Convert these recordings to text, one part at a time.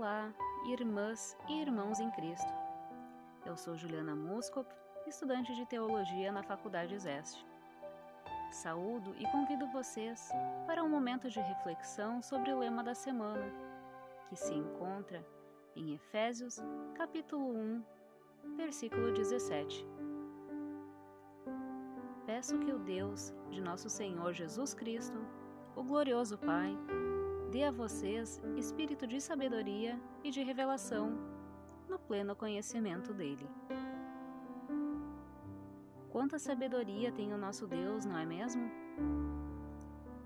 Olá, irmãs e irmãos em Cristo. Eu sou Juliana Muscop, estudante de Teologia na Faculdade Zeste. Saúdo e convido vocês para um momento de reflexão sobre o lema da semana, que se encontra em Efésios, capítulo 1, versículo 17. Peço que o Deus de nosso Senhor Jesus Cristo, o glorioso Pai, dê a vocês espírito de sabedoria e de revelação no pleno conhecimento dele. Quanta sabedoria tem o nosso Deus, não é mesmo?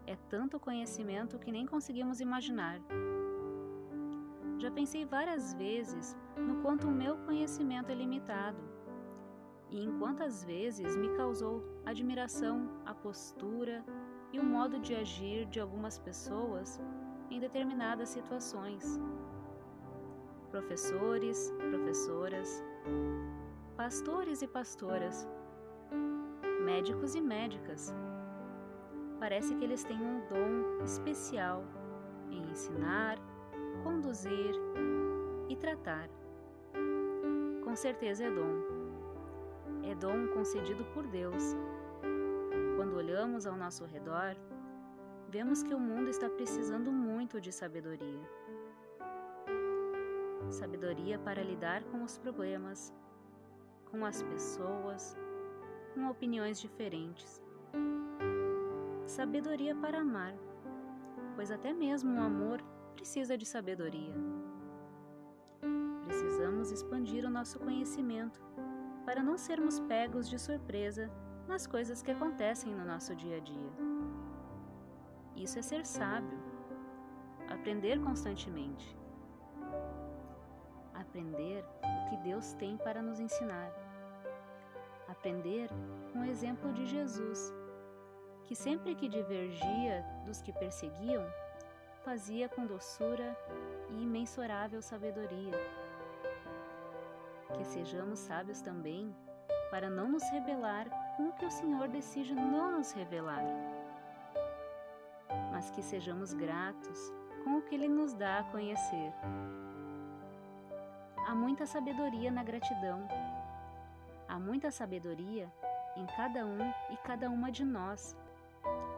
É tanto conhecimento que nem conseguimos imaginar. Já pensei várias vezes no quanto o meu conhecimento é limitado e em quantas vezes me causou admiração a postura e o modo de agir de algumas pessoas em determinadas situações. Professores, professoras, pastores e pastoras, médicos e médicas. Parece que eles têm um dom especial em ensinar, conduzir e tratar. Com certeza é dom. É dom concedido por Deus. Quando olhamos ao nosso redor, vemos que o mundo está precisando muito de sabedoria. Sabedoria para lidar com os problemas, com as pessoas, com opiniões diferentes. Sabedoria para amar, pois até mesmo o amor precisa de sabedoria. Precisamos expandir o nosso conhecimento para não sermos pegos de surpresa nas coisas que acontecem no nosso dia a dia. Isso é ser sábio. Aprender constantemente. Aprender o que Deus tem para nos ensinar. Aprender com o exemplo de Jesus, que sempre que divergia dos que perseguiam, fazia com doçura e imensurável sabedoria. Que sejamos sábios também para não nos rebelar com o que o Senhor decide não nos revelar mas que sejamos gratos com o que Ele nos dá a conhecer. Há muita sabedoria na gratidão. Há muita sabedoria em cada um e cada uma de nós,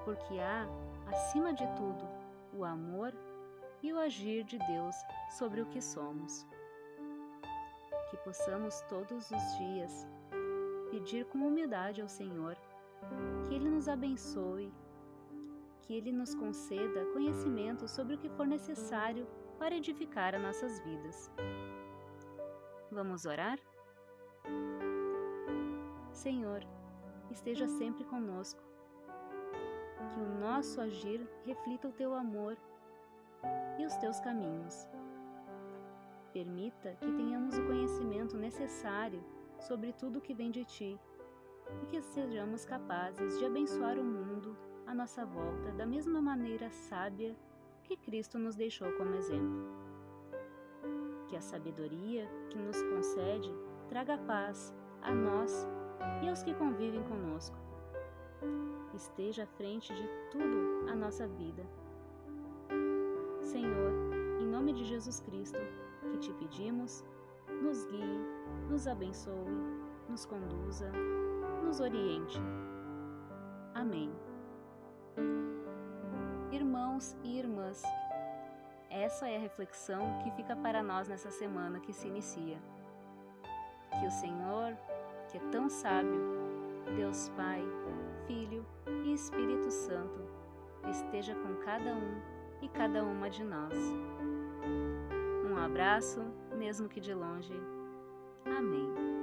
porque há, acima de tudo, o amor e o agir de Deus sobre o que somos. Que possamos todos os dias pedir com humildade ao Senhor que Ele nos abençoe que Ele nos conceda conhecimento sobre o que for necessário para edificar as nossas vidas. Vamos orar? Senhor, esteja sempre conosco. Que o nosso agir reflita o teu amor e os teus caminhos. Permita que tenhamos o conhecimento necessário sobre tudo que vem de ti e que sejamos capazes de abençoar o mundo nossa volta da mesma maneira sábia que Cristo nos deixou como exemplo. Que a sabedoria que nos concede traga paz a nós e aos que convivem conosco. Esteja à frente de tudo a nossa vida. Senhor, em nome de Jesus Cristo, que te pedimos, nos guie, nos abençoe, nos conduza, nos oriente. Amém. Irmãos e irmãs, essa é a reflexão que fica para nós nessa semana que se inicia. Que o Senhor, que é tão sábio, Deus Pai, Filho e Espírito Santo, esteja com cada um e cada uma de nós. Um abraço, mesmo que de longe. Amém.